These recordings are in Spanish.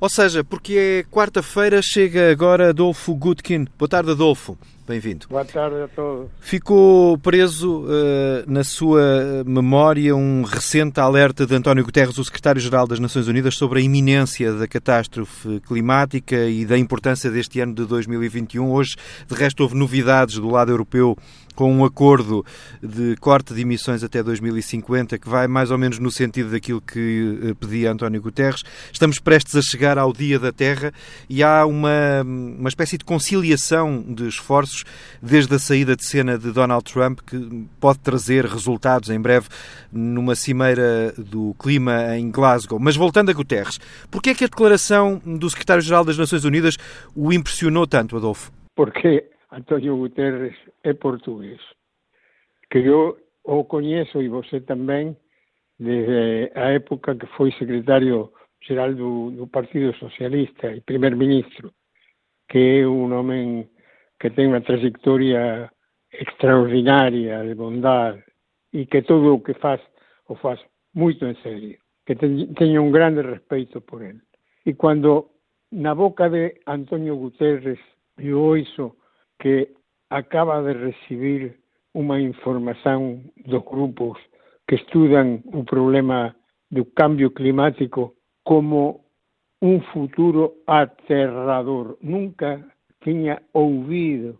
Ou seja, porque é quarta-feira, chega agora Adolfo Gutkin. Boa tarde, Adolfo. Bem-vindo. Boa tarde a todos. Ficou preso uh, na sua memória um recente alerta de António Guterres, o secretário-geral das Nações Unidas, sobre a iminência da catástrofe climática e da importância deste ano de 2021. Hoje, de resto, houve novidades do lado europeu com um acordo de corte de emissões até 2050 que vai mais ou menos no sentido daquilo que eh, pedia António Guterres. Estamos prestes a chegar ao Dia da Terra e há uma, uma espécie de conciliação de esforços desde a saída de cena de Donald Trump que pode trazer resultados em breve numa cimeira do clima em Glasgow. Mas voltando a Guterres, por que é que a declaração do secretário-geral das Nações Unidas o impressionou tanto, Adolfo? Porque Antonio Guterres é portugués, que eu o conheço e você também desde a época que foi secretário geral do, do Partido Socialista e primeiro-ministro, que é um homem que tem uma trajetória extraordinária de bondade e que todo o que faz o faz muito em sério, que tenho um grande respeito por ele. E quando na boca de Antonio Guterres eu ouço que acaba de recibir uma informação dos grupos que estudam o problema do cambio climático como um futuro aterrador. Nunca tinha ouvido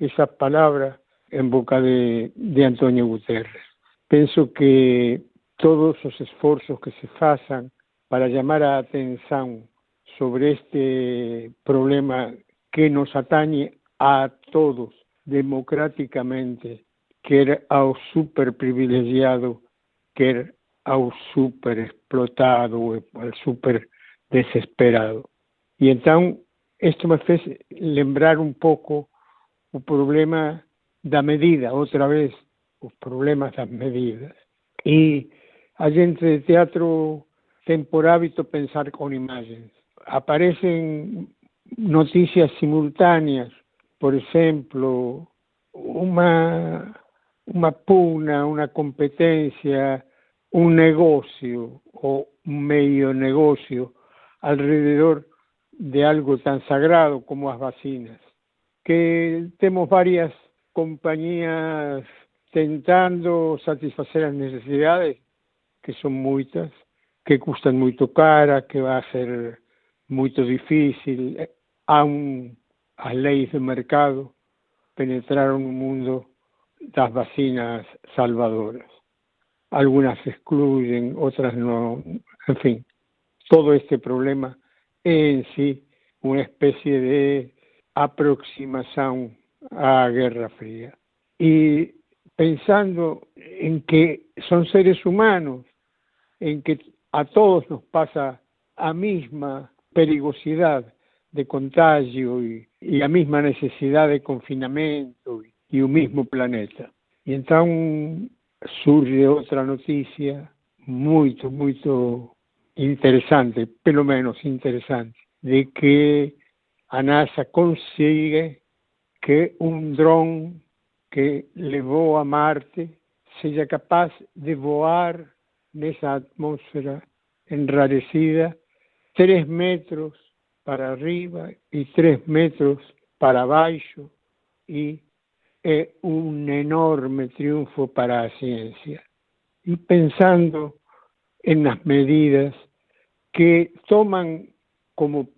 essa palavra em boca de, de António Guterres. Penso que todos os esforços que se façam para chamar a atenção sobre este problema que nos atañe a todos democraticamente, quer ao super privilegiado, quer ao super explotado, ao super desesperado. E então, isto me fez lembrar um pouco o problema da medida, outra vez, os problemas das medidas. E a gente de teatro tem por hábito pensar com imagens. Aparecem notícias simultâneas por exemplo, uma, uma pugna, uma competência, um negócio ou um meio negócio alrededor de algo tão sagrado como as vacinas, que temos várias companhias tentando satisfazer as necessidades, que são muitas, que custam muito cara, que vai ser muito difícil. Há um as leis de mercado penetraron no mundo das vacinas salvadoras. Algunas excluyen, otras no. En fin, todo este problema en sí una especie de aproximación à Guerra Fría. Y pensando en que son seres humanos, en que a todos nos pasa a misma perigosidad de contagio y, y a mesma necessidade de confinamento e o mesmo planeta. E então surge outra notícia muito, muito interessante, pelo menos interessante, de que a NASA consigue que um drone que levou a Marte seja capaz de voar nessa atmosfera enrarecida três metros para arriba y tres metros para abajo y es un enorme triunfo para la ciencia. Y pensando en las medidas que toman como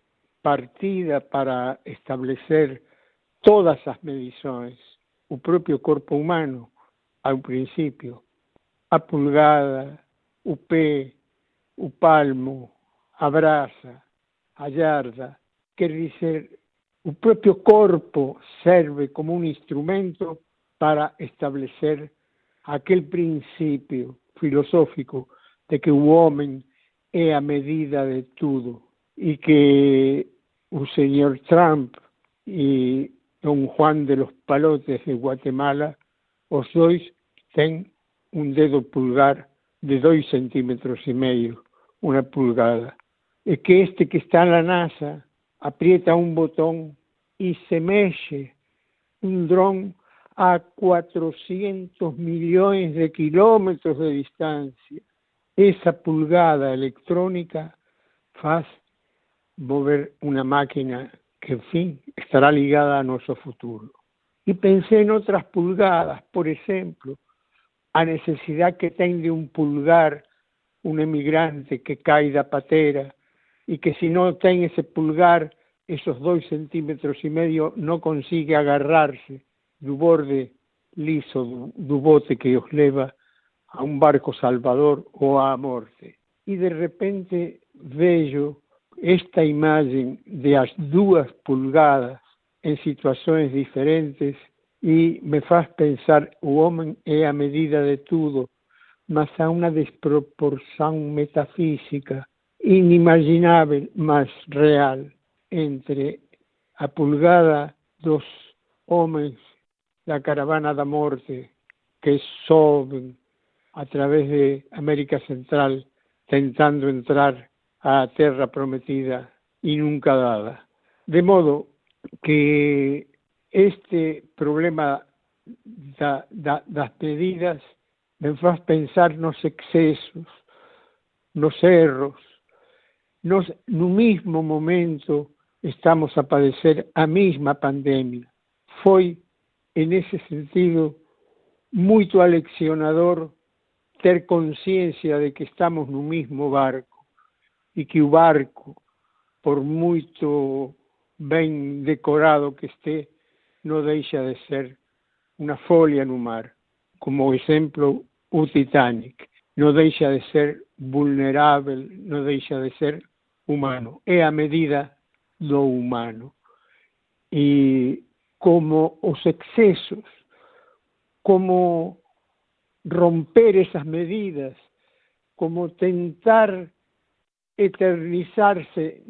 partida para establecer todas las mediciones, el propio cuerpo humano, al principio, a pulgada, o pé, o palmo, a brasa, a yarda, quer dizer, o próprio corpo serve como um instrumento para estabelecer aquele princípio filosófico de que o homem é a medida de tudo e que o senhor Trump e Don Juan de los Palotes de Guatemala, os dois têm um dedo pulgar de dois centímetros e meio, uma pulgada. es que este que está en la NASA aprieta un botón y se mexe un dron a 400 millones de kilómetros de distancia. Esa pulgada electrónica faz mover una máquina que, en fin, estará ligada a nuestro futuro. Y pensé en otras pulgadas, por ejemplo, a necesidad que tenga un pulgar un emigrante que cae da patera y que si no tiene ese pulgar, esos dos centímetros y medio, no consigue agarrarse del borde liso del bote que os leva a un barco salvador o a morte. Y de repente veo esta imagen de las dos pulgadas en situaciones diferentes y me faz pensar o hombre é a medida de todo mas há uma desproporção metafísica inimaginável, mas real, entre a pulgada dos homens da caravana da morte que sobem a través de América Central tentando entrar à terra prometida e nunca dada. De modo que este problema da, da, das pedidas me faz pensar nos excesos, nos erros. Nos, no mismo momento estamos a padecer a mesma pandemia. Foi, en ese sentido, muito aleccionador ter consciencia de que estamos no mismo barco e que o barco, por muito ben decorado que esté, non deixa de ser unha folia no mar. Como exemplo, o Titanic. Non deixa de ser vulnerável, non deixa de ser humano. É a medida do humano. E como os excesos, como romper esas medidas, como tentar eternizarse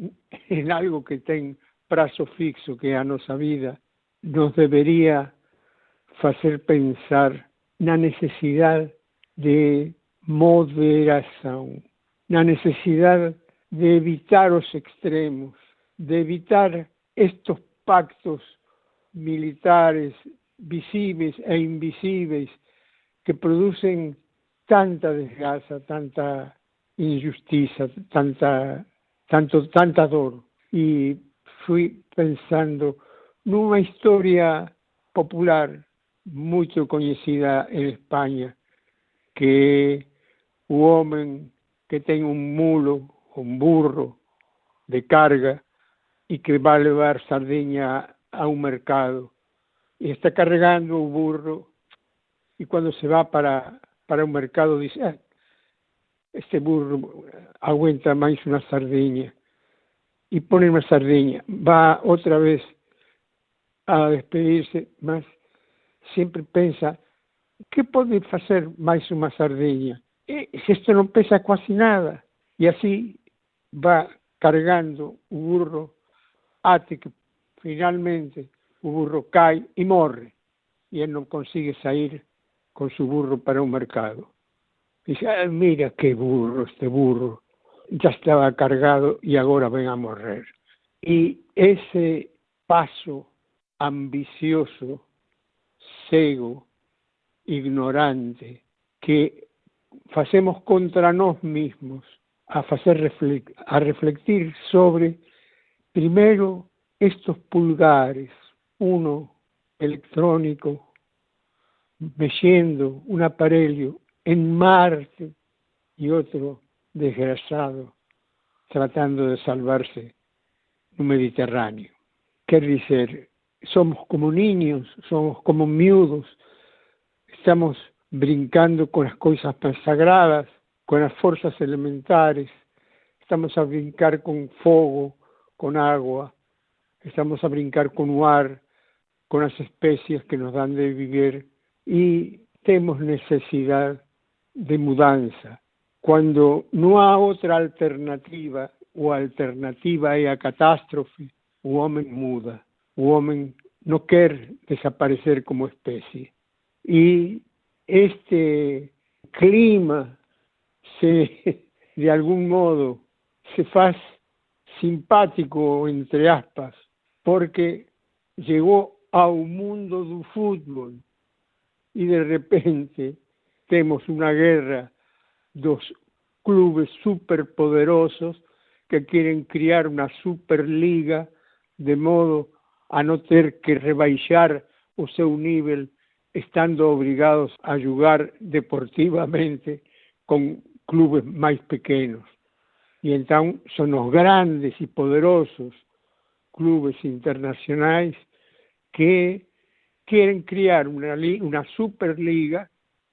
en algo que ten prazo fixo que a nosa vida, nos debería facer pensar na necesidade de moderación, la necesidad de evitar los extremos, de evitar estos pactos militares visibles e invisibles que producen tanta desgracia, tanta injusticia, tanta, tanto, tanta dor. Y fui pensando en una historia popular muy conocida en España, que un hombre que tenga un mulo, un burro de carga y que va a llevar sardiña a un mercado y está cargando un burro y cuando se va para, para un mercado dice, ah, este burro aguanta más una sardiña y pone una sardiña, va otra vez a despedirse, más siempre piensa, que pode facer máis unha sardiña? E se isto non pesa quasi nada. E así va cargando o burro até que finalmente o burro cai e morre e ele non consigue sair con su burro para un mercado. Dice, ah, mira que burro, este burro, ya estaba cargado y agora ven a morrer. E ese paso ambicioso, cego, ignorante que facemos contra nós mismos a facer a sobre primeiro estos pulgares, uno electrónico mexendo un aparelho en Marte e outro desgraçado tratando de salvarse no Mediterráneo. Quer dizer, somos como niños, somos como miúdos estamos brincando con las cosas más sagradas, con las fuerzas elementares, estamos a brincar con fuego, con agua, estamos a brincar con ar, con las especies que nos dan de vivir y tenemos necesidad de mudanza. Cuando no hay otra alternativa o alternativa a catástrofe, o hombre muda, o hombre no quiere desaparecer como especie y este clima se, de algún modo, se hace simpático, entre aspas, porque llegó a un mundo del fútbol y de repente tenemos una guerra dos clubes superpoderosos que quieren criar una superliga de modo a no ter que rebaixar o seu nível estando obrigados a jugar deportivamente con clubes máis pequenos. E entón son os grandes e poderosos clubes internacionais que quieren criar una, superliga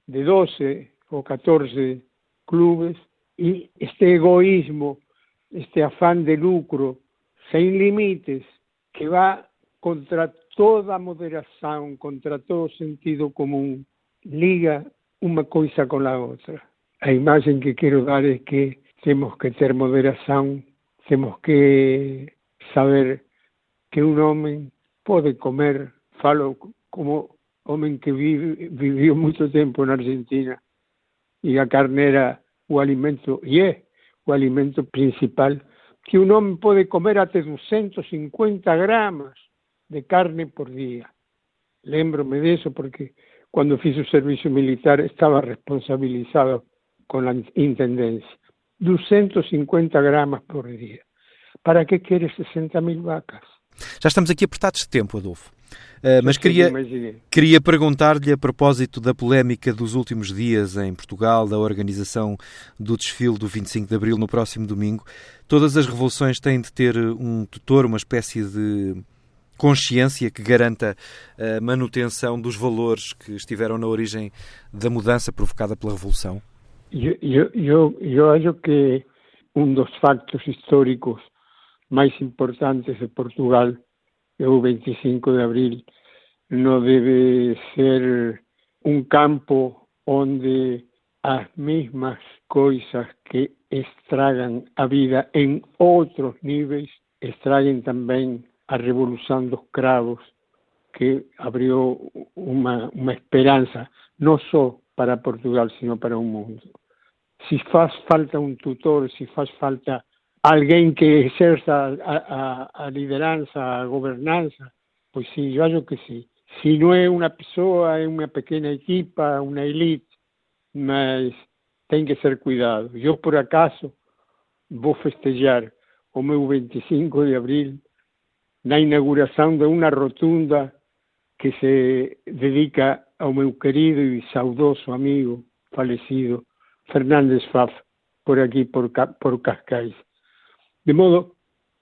de 12 o 14 clubes y este egoísmo, este afán de lucro sin límites que va contra toda moderación, contra todo sentido común, liga una cosa con la otra. La imagen que quiero dar es que tenemos que tener moderación, tenemos que saber que un hombre puede comer, falo como hombre que vive, vivió mucho tiempo en Argentina, y la carne era o alimento, y es o alimento principal, que un hombre puede comer hasta 250 gramos de carne por día. Lembrome de eso porque cuando fiz servicio militar estaba responsabilizado con la intendencia. 250 gramas por día. Para que queres 60 mil vacas? Já estamos aqui apertados de tempo, Adolfo. Uh, mas queria, queria perguntar-lhe a propósito da polémica dos últimos dias em Portugal, da organização do desfile do 25 de Abril no próximo domingo. Todas as revoluções têm de ter um tutor, uma espécie de consciência que garanta a manutenção dos valores que estiveram na origem da mudança provocada pela Revolução? Eu, eu, eu, eu acho que um dos factos históricos mais importantes de Portugal o 25 de abril. Não deve ser um campo onde as mesmas coisas que estragam a vida em outros níveis estraguem também a Revolução dos Cravos, que abriu uma, uma esperança, não só para Portugal, sino para o mundo. Se faz falta um tutor, se faz falta alguém que exerça a, a, a liderança, a governança, pois sim, eu acho que sim. Se não é uma pessoa, é uma pequena equipa, uma elite, mas tem que ser cuidado. Eu, por acaso, vou festejar o meu 25 de abril na inauguração de uma rotunda que se dedica ao meu querido e saudoso amigo falecido Fernández Faf, por aqui, por, por Cascais. De modo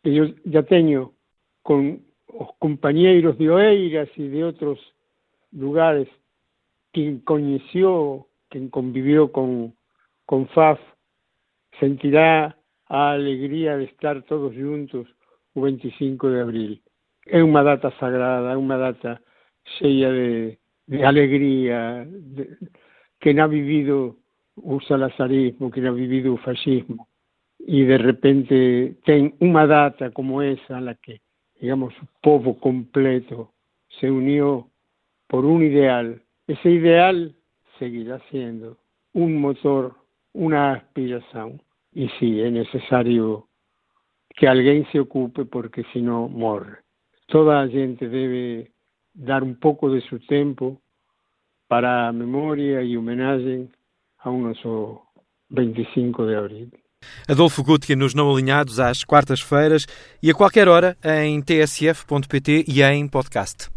que eu já tenho com os companheiros de Oeiras e de outros lugares quem conheceu, quem conviveu com, com Faf, sentirá a alegria de estar todos juntos o 25 de abril. É uma data sagrada, é uma data cheia de, de alegria, de, que ha vivido o salazarismo, que ha vivido o fascismo, e de repente tem uma data como essa, na que, digamos, o povo completo se uniu por um ideal. Esse ideal seguirá sendo um motor, uma aspiração. E sim, é necessário que alguém se ocupe porque senão morre. Toda a gente deve dar um pouco de seu tempo para a memória e homenagem ao nosso 25 de abril. Adolfo Gutke nos Não Alinhados às quartas-feiras e a qualquer hora em tsf.pt e em podcast.